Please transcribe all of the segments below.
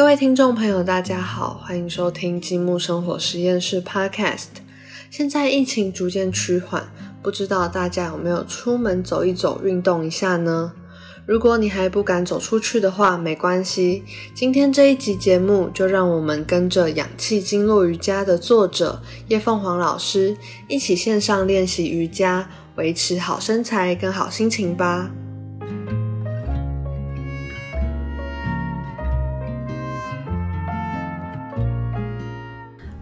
各位听众朋友，大家好，欢迎收听积木生活实验室 Podcast。现在疫情逐渐趋缓，不知道大家有没有出门走一走、运动一下呢？如果你还不敢走出去的话，没关系。今天这一集节目，就让我们跟着氧气经络瑜伽的作者叶凤凰老师一起线上练习瑜伽，维持好身材跟好心情吧。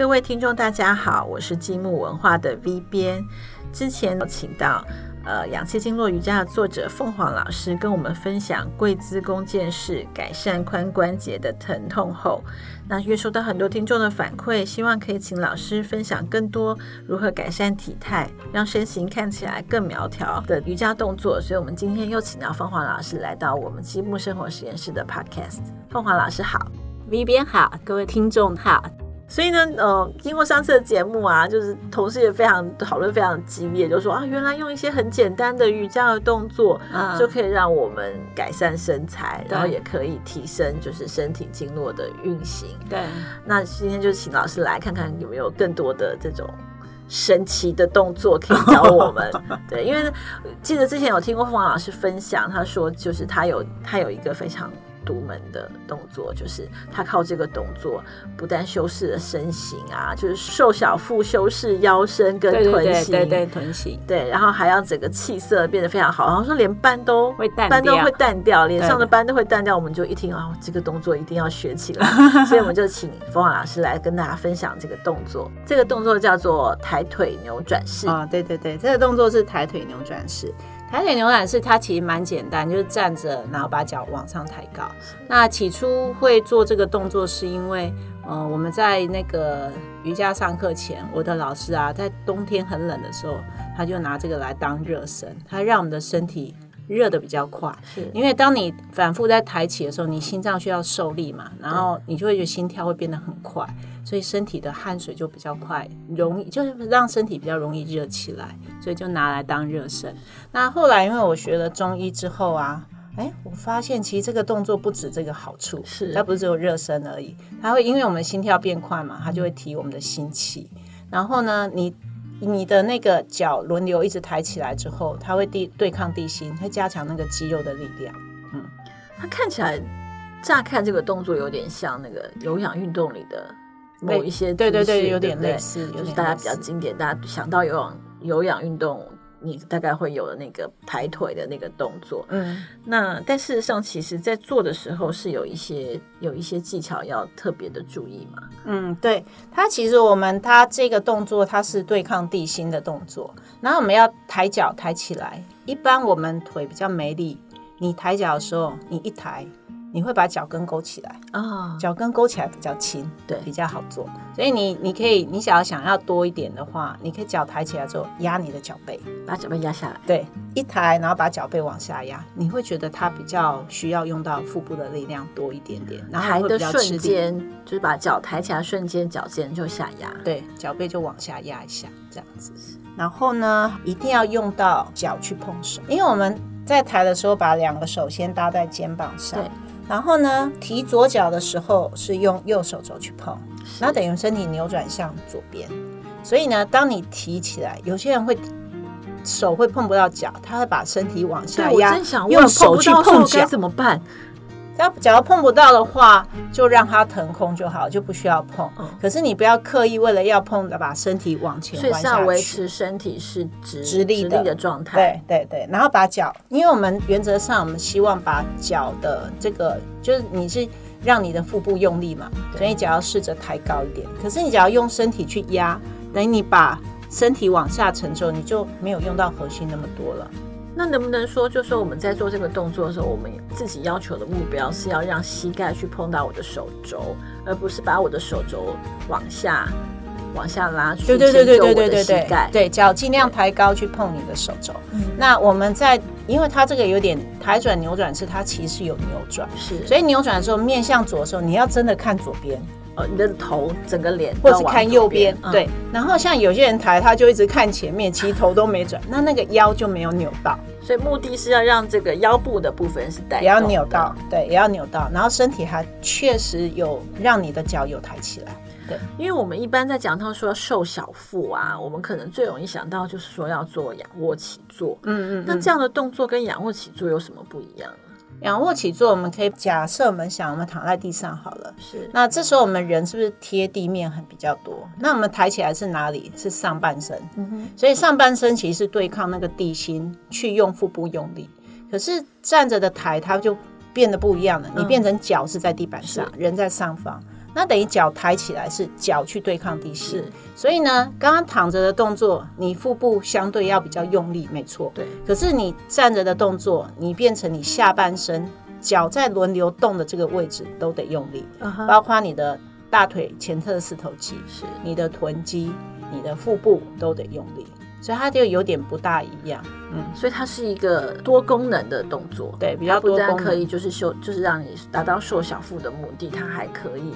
各位听众，大家好，我是积木文化的 V 编。之前有请到呃氧气经络瑜伽的作者凤凰老师跟我们分享跪姿弓箭式改善髋关节的疼痛后，那约收到很多听众的反馈，希望可以请老师分享更多如何改善体态，让身形看起来更苗条的瑜伽动作。所以，我们今天又请到凤凰老师来到我们积木生活实验室的 Podcast。凤凰老师好，V 编好，各位听众好。所以呢，呃，经过上次的节目啊，就是同事也非常讨论非常激烈，就说啊，原来用一些很简单的瑜伽的动作，就可以让我们改善身材，然后也可以提升就是身体经络的运行。对，那今天就请老师来看看有没有更多的这种神奇的动作可以教我们。对，因为记得之前有听过凤凰老师分享，他说就是他有他有一个非常。独门的动作就是他靠这个动作不但修饰了身形啊，就是瘦小腹修饰腰身跟臀型，对对臀型，对，然后还要整个气色变得非常好，然后说连斑都会淡，斑都会淡掉，脸上的斑都会淡掉。我们就一听啊，这个动作一定要学起来，所以我们就请冯老师来跟大家分享这个动作。这个动作叫做抬腿扭转式啊，对对对，这个动作是抬腿扭转式。抬腿扭转式，它其实蛮简单，就是站着，然后把脚往上抬高。那起初会做这个动作，是因为，嗯，我们在那个瑜伽上课前，我的老师啊，在冬天很冷的时候，他就拿这个来当热身，他让我们的身体。热的比较快，是因为当你反复在抬起的时候，你心脏需要受力嘛，然后你就会觉得心跳会变得很快，所以身体的汗水就比较快，容易就是让身体比较容易热起来，所以就拿来当热身。那后来因为我学了中医之后啊，哎，我发现其实这个动作不止这个好处，是它不是只有热身而已，它会因为我们心跳变快嘛，它就会提我们的心气，然后呢，你。你的那个脚轮流一直抬起来之后，它会地对抗地心，会加强那个肌肉的力量。嗯，它看起来乍看这个动作有点像那个有氧运动里的某一些，对对对，有点类似，就是大家比较经典，大家想到有氧有氧运动。你大概会有的那个抬腿的那个动作，嗯，那但事实上，其实在做的时候是有一些有一些技巧要特别的注意嘛。嗯，对，它其实我们它这个动作它是对抗地心的动作，然后我们要抬脚抬起来，一般我们腿比较没力，你抬脚的时候，你一抬。你会把脚跟勾起来啊，脚跟勾起来比较轻，对，比较好做。所以你你可以，你想要想要多一点的话，你可以脚抬起来之后压你的脚背，把脚背压下来。对，一抬然后把脚背往下压，你会觉得它比较需要用到腹部的力量多一点点。然抬的瞬间就是把脚抬起来瞬间脚尖就下压，对，脚背就往下压一下这样子。然后呢，一定要用到脚去碰手，因为我们在抬的时候把两个手先搭在肩膀上。然后呢，提左脚的时候是用右手肘去碰，那等于身体扭转向左边。所以呢，当你提起来，有些人会手会碰不到脚，他会把身体往下压，用手去碰脚怎么办？要假如碰不到的话，就让它腾空就好，就不需要碰。可是你不要刻意为了要碰的把身体往前弯下去，维持身体是直直立的状态。对对对，然后把脚，因为我们原则上我们希望把脚的这个，就是你是让你的腹部用力嘛，所以脚要试着抬高一点。可是你只要用身体去压，等于你把身体往下沉之后，你就没有用到核心那么多了。那能不能说，就说我们在做这个动作的时候，我们自己要求的目标是要让膝盖去碰到我的手肘，而不是把我的手肘往下往下拉去，对对对对对对对对，对脚尽量抬高去碰你的手肘。那我们在，因为它这个有点抬转扭转，是它其实有扭转，是，所以扭转的时候面向左的时候，你要真的看左边。呃，你的头整个脸或是看右边，嗯对。然后像有些人抬，他就一直看前面，其实头都没转，那那个腰就没有扭到，所以目的是要让这个腰部的部分是带也要扭到，对，也要扭到。然后身体还确实有让你的脚有抬起来。对因为我们一般在讲到说瘦小腹啊，我们可能最容易想到就是说要做仰卧起坐。嗯嗯那这样的动作跟仰卧起坐有什么不一样？仰卧起坐，我们可以假设我们想，我们躺在地上好了。是那这时候我们人是不是贴地面很比较多？那我们抬起来是哪里？是上半身。所以上半身其实是对抗那个地心，去用腹部用力。可是站着的抬，它就变得不一样了。你变成脚是在地板上，人在上方。那等于脚抬起来是脚去对抗地心。是，所以呢，刚刚躺着的动作，你腹部相对要比较用力，没错。对，可是你站着的动作，你变成你下半身脚在轮流动的这个位置都得用力，包括你的大腿前侧的四头肌、是。你的臀肌、你的腹部都得用力，所以它就有点不大一样。嗯，所以它是一个多功能的动作，对，比较多功能。但可以就是修，就是让你达到瘦小腹的目的，它还可以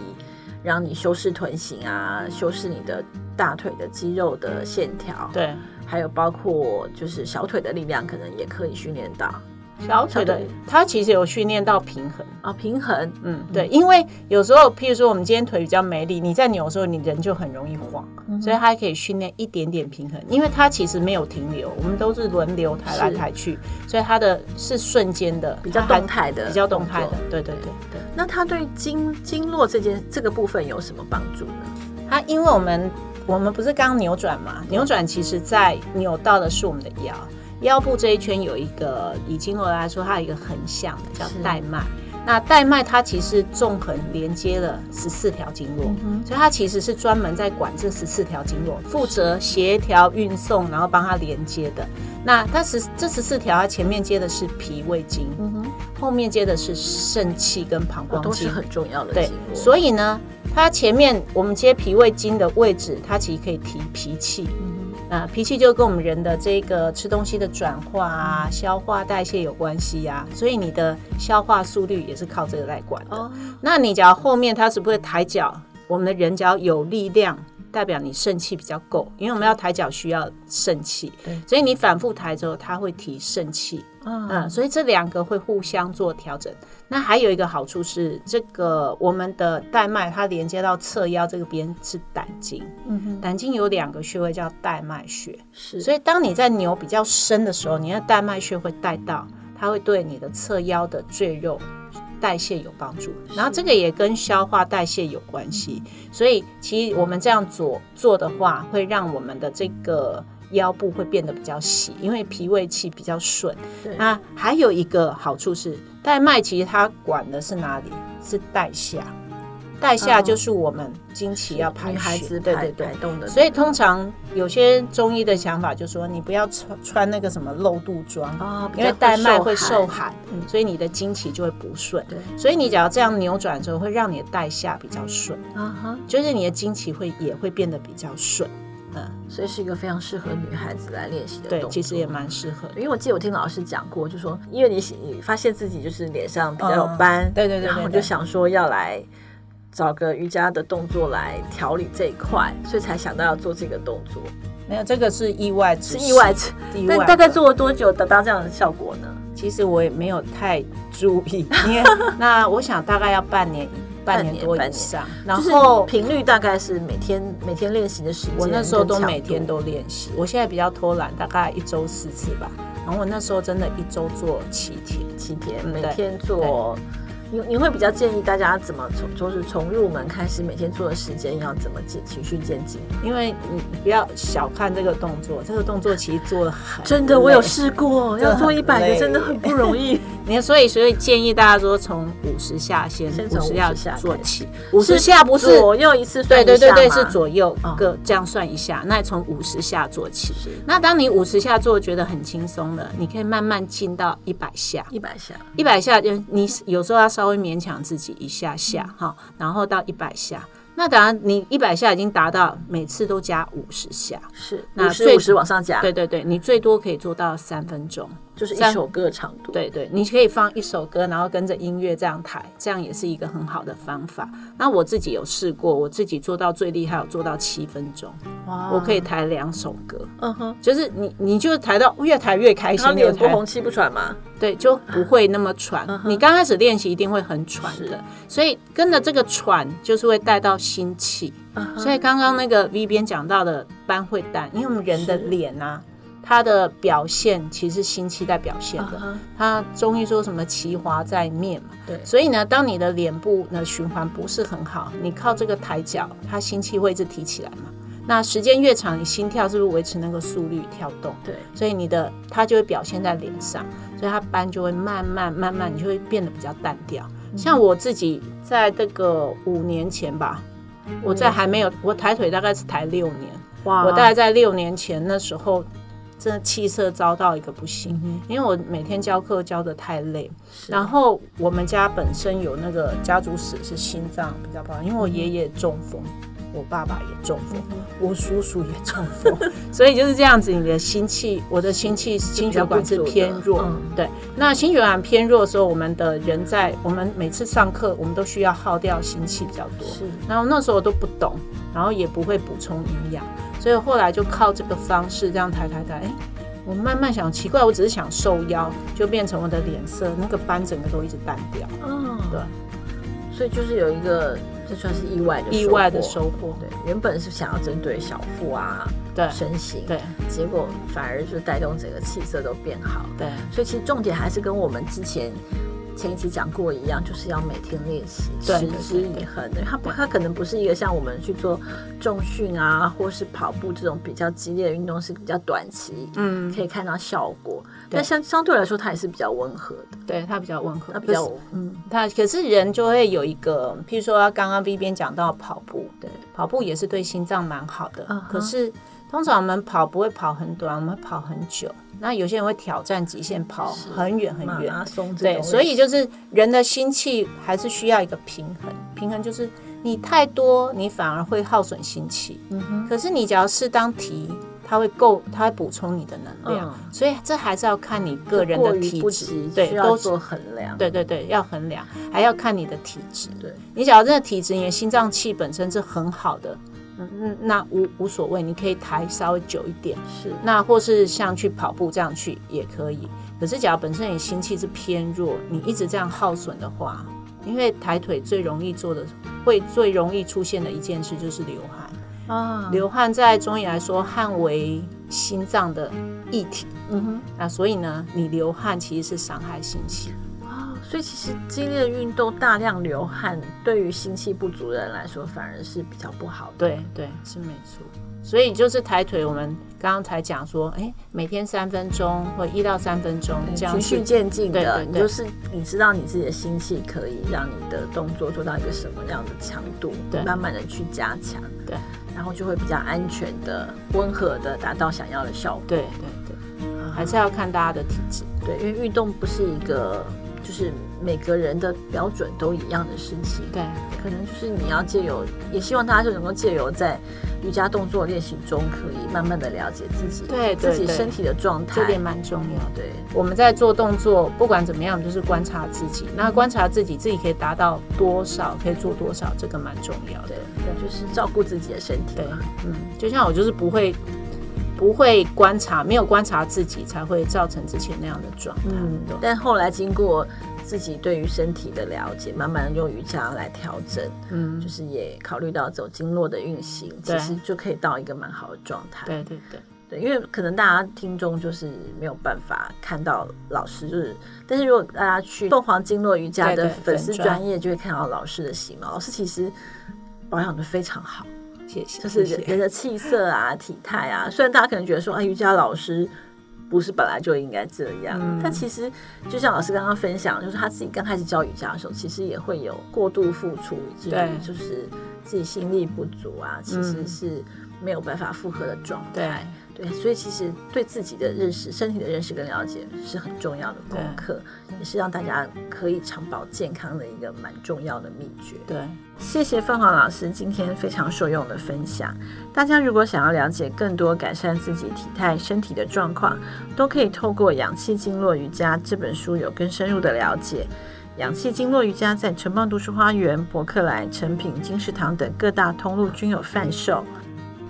让你修饰臀型啊，修饰你的大腿的肌肉的线条，，对，还有包括就是小腿的力量，可能也可以训练到小腿的它其实有训练到平衡。啊平衡，嗯，对，因为有时候，譬如说我们今天腿比较没力，你在扭的时候，你人就很容易晃，嗯所以它还可以训练一点点平衡，因为它其实没有停留，我们都是轮流抬来抬去，所以它的是瞬间的，比较动态的比较动态的，对对对对。那它对经经络这件这个部分有什么帮助呢？它因为我们我们不是刚扭转嘛，扭转其实在扭到的是我们的腰，腰部这一圈有一个以经络来说，它有一个横向的叫是带脉。那带脉它其实纵横连接了十四条经络，所以它其实是专门在管这十四条经络，负责协调运送，然后帮它连接的。那它十这十四条，它前面接的是脾胃经，后面接的是肾气跟膀胱经，都是很重要的对所以呢，它前面我们接脾胃经的位置，它其实可以提脾气。啊，脾气就跟我们人的这个吃东西的转化啊、消化代谢有关系啊，所以你的消化速率也是靠这个来管的。哦，那你只要后面它是不是抬脚，我们的人只要有力量，代表你肾气比较够，因为我们要抬脚需要肾气对，所以你反复抬之后，它会提肾气。嗯嗯，所以这两个会互相做调整。那还有一个好处是，这个我们的带脉它连接到侧腰这个边是胆经，嗯哼，胆经有两个穴位叫带脉穴，是，所以当你在扭比较深的时候，你的带脉穴会带到，它会对你的侧腰的赘肉。代谢有帮助，然后这个也跟消化代谢有关系，所以其实我们这样做做的话，会让我们的这个腰部会变得比较细，因为脾胃气比较顺。对那还有一个好处是，带脉其实它管的是哪里？是带下，带下哦就是我们经期要排女孩血，对对对。排。动的，所以通常有些中医的想法就是说，你不要穿穿那个什么露肚装，啊，比因为较带脉会受受寒，所以你的经期就会不顺。对。所以你只要这样扭转之后，会让你的带下比较顺，啊哈，就是你的经期会也会变得比较顺。嗯，所以是一个非常适合女孩子来练习的动对，作。其实也蛮适合。的。因为我记得我听老师讲过，就说因为你你发现自己就是脸上比较有斑，嗯对对对对然后我就想说要来找个瑜伽的动作来调理这一块，所以才想到要做这个动作，没有这个是意外是意外，意外的。但大概做了多久得到这样的效果呢？其实我也没有太注意，因为那我想大概要半年，半年多以上。然后频率大概是每天每天练习的时间，我那时候都每天都练习，我现在比较偷懒，大概一周四次吧。然后我那时候真的一周做七天。七天，每天做。你你会比较建议大家怎么从就是从入门开始，每天做的时间要怎么进循序渐进？因为你不要小看这个动作，这个动作其实做的很真的，我有试过，要做一很百个真的很不容易。你所以所以建议大家说从五十下先，五十下做起，五十下不是左右一次算对对对对，是左右哦各这样算一下，那从五十下做起。那当你五十下做觉得很轻松了，你可以慢慢进到一百下。一百下，一百下就你有时候要稍微勉强自己一下下哈，然后到一百下。那当然，你一百下已经达到每次都加五十下，是那最五十五十往上加，对对对，你最多可以做到三分钟。就是一首歌的长度。，对对，你可以放一首歌，然后跟着音乐这样抬，这样也是一个很好的方法。那我自己有试过，我自己做到最厉害，有做到七分钟，哇我可以，抬两首歌，嗯哼，就是你你就抬到越抬越开心，然后脸不红气不喘嘛。对，就不会那么喘。嗯你刚开始练习一定会很喘是的，所以跟着这个喘就是会带到心气。嗯所以刚刚那个 V 边讲到的斑会淡，因为我们人的是脸啊，它的表现其实心气在表现的。嗯哼它中医说什么其华在面嘛，对所以呢，当你的脸部呢循环不是很好，你靠这个抬脚，它心气会一直提起来嘛。那时间越长，你心跳是不是维持那个速率跳动？对，所以你的它就会表现在脸上，所以它斑就会慢慢慢慢，你就会变得比较淡掉。嗯像我自己在这个五年前吧，我在还没有我抬腿大概是抬六年，哇我大概在六年前那时候，真的气色糟到一个不行，因为我每天教课教的太累，然后我们家本身有那个家族史是心脏比较不好，因为我爷爷中风。我爸爸也中风，我叔叔也中风，所以就是这样子。你的心气，我的心气心血管是偏弱，嗯对。那心血管偏弱的时候，我们的人在我们每次上课，我们都需要耗掉心气比较多。是然后那时候我都不懂，然后也不会补充营养，所以后来就靠这个方式这样抬抬抬，哎，我慢慢想奇怪，我只是想瘦腰，就变成我的脸色那个斑整个都一直淡掉，嗯，对，所以就是有一个，这算是意外的意外的收收获，对，原本是想要针对小腹啊、对身形，对结果反而就带动整个气色都变好。对所以其实重点还是跟我们之前前一期讲过一样，就是要每天练习，持之以恒的。它不，它可能不是一个像我们去做重训啊，或是跑步这种比较激烈的运动，是比较短期，嗯，可以看到效果。但相相对来说，它也是比较温和的，对，它比较温和，它比较嗯，它可是人就会有一个，譬如说刚刚 V 边讲到跑步，对，跑步也是对心脏蛮好的，可是通常我们跑不会跑很短，我们会跑很久。那有些人会挑战极限，跑很远很远，马拉松对，所以就是人的心气还是需要一个平衡，平衡就是你太多，你反而会耗损心气。嗯哼，可是你只要适当提，它会够，它会补充你的能量。嗯所以这还是要看你个人的体质对，都做衡量。对对对，要衡量，还要看你的体质。对，你只要真的体质，你的心脏气本身是很好的，嗯嗯，那无无所谓，你可以抬稍微久一点。是那或是像去跑步这样去也可以。可是，假如本身你心气是偏弱，你一直这样耗损的话，因为抬腿最容易做的，会最容易出现的一件事就是流汗。啊，流汗在中医来说，汗为心脏的液体，嗯哼。那所以呢，你流汗其实是伤害心气。哦，所以其实激烈的运动、大量流汗，对于心气不足的人来说，反而是比较不好的。对对，是没错。所以就是抬腿，我们刚刚才讲说，哎，每天三分钟或一到三分钟这样循序去渐进的，对对对你就是你知道你自己的心气可以让你的动作做到一个什么样的强度，对慢慢的去加强，对然后就会比较安全的、温和的达到想要的效果。对对对，还是要看大家的体质。对，因为运动不是一个就是每个人的标准都一样的事情。对可能就是你要借由，也希望大家就能够借由在瑜伽动作练习中，可以慢慢的了解自己，对自己身体的状态，这点蛮重要的。对，我们在做动作，不管怎么样，就是观察自己。那观察自己，自己可以达到多少，可以做多少，这个蛮重要的。对，就是照顾自己的身体对。，嗯，就像我就是不会不会观察，没有观察自己，才会造成之前那样的状态。嗯，但后来经过自己对于身体的了解，慢慢地用瑜伽来调整，嗯就，是也考虑到走经络的运行，其实就可以到一个蛮好的状态。对对对，对，因为可能大家听众就是没有办法看到老师，就是，但是如果大家去凤凰经络瑜伽的粉丝专专业，就会看到老师的形貌。老师其实保养的非常好，谢谢。就是人人的气色啊、体态啊。虽然大家可能觉得说，啊，瑜伽老师不是本来就应该这样，嗯但其实就像老师刚刚分享，就是他自己刚开始教瑜伽的时候，其实也会有过度付出，以至于就是自己心力不足啊，其实嗯是没有办法负荷的状态。对，所以其实对自己的认识、身体的认识跟了解是很重要的功课，也是让大家可以长保健康的一个蛮重要的秘诀。对，谢谢凤凰老师今天非常受用的分享。大家如果想要了解更多改善自己体态、身体的状况，都可以透过《氧气经络瑜伽》这本书有更深入的了解。《氧气经络瑜伽》在城邦读书花园、博客来、成品、金石堂等各大通路均有贩售。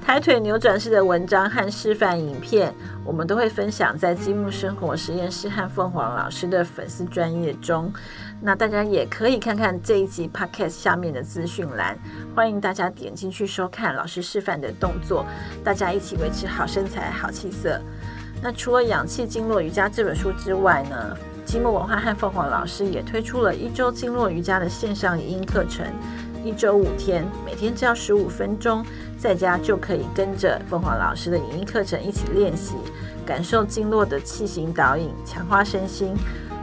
抬腿扭转式的文章和示范影片，我们都会分享在积木生活实验室和凤凰老师的粉丝专业中。那大家也可以看看这一集 podcast 下面的资讯栏，欢迎大家点进去收看老师示范的动作，大家一起维持好身材、好气色。那除了《氧气经络瑜伽》这本书之外呢，积木文化和凤凰老师也推出了一周经络瑜伽的线上语音课程。一周五天，每天只要十五分钟，在家就可以跟着凤凰老师的影音课程一起练习，感受经络的气行导引，强化身心。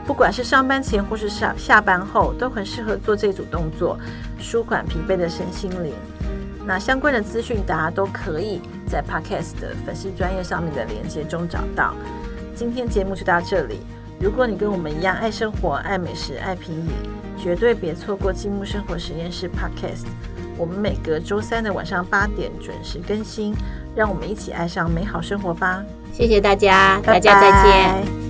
不管是上班前或是下下班后，都很适合做这组动作，舒缓疲惫的身心灵。那相关的资讯，大家都可以在 Podcast 的粉丝专业上面的连接中找到。今天节目就到这里。如果你跟我们一样爱生活、爱美食、爱品饮，绝对别错过积木生活实验室 Podcast，我们每隔周三的晚上八点准时更新，让我们一起爱上美好生活吧！谢谢大家，大家再见。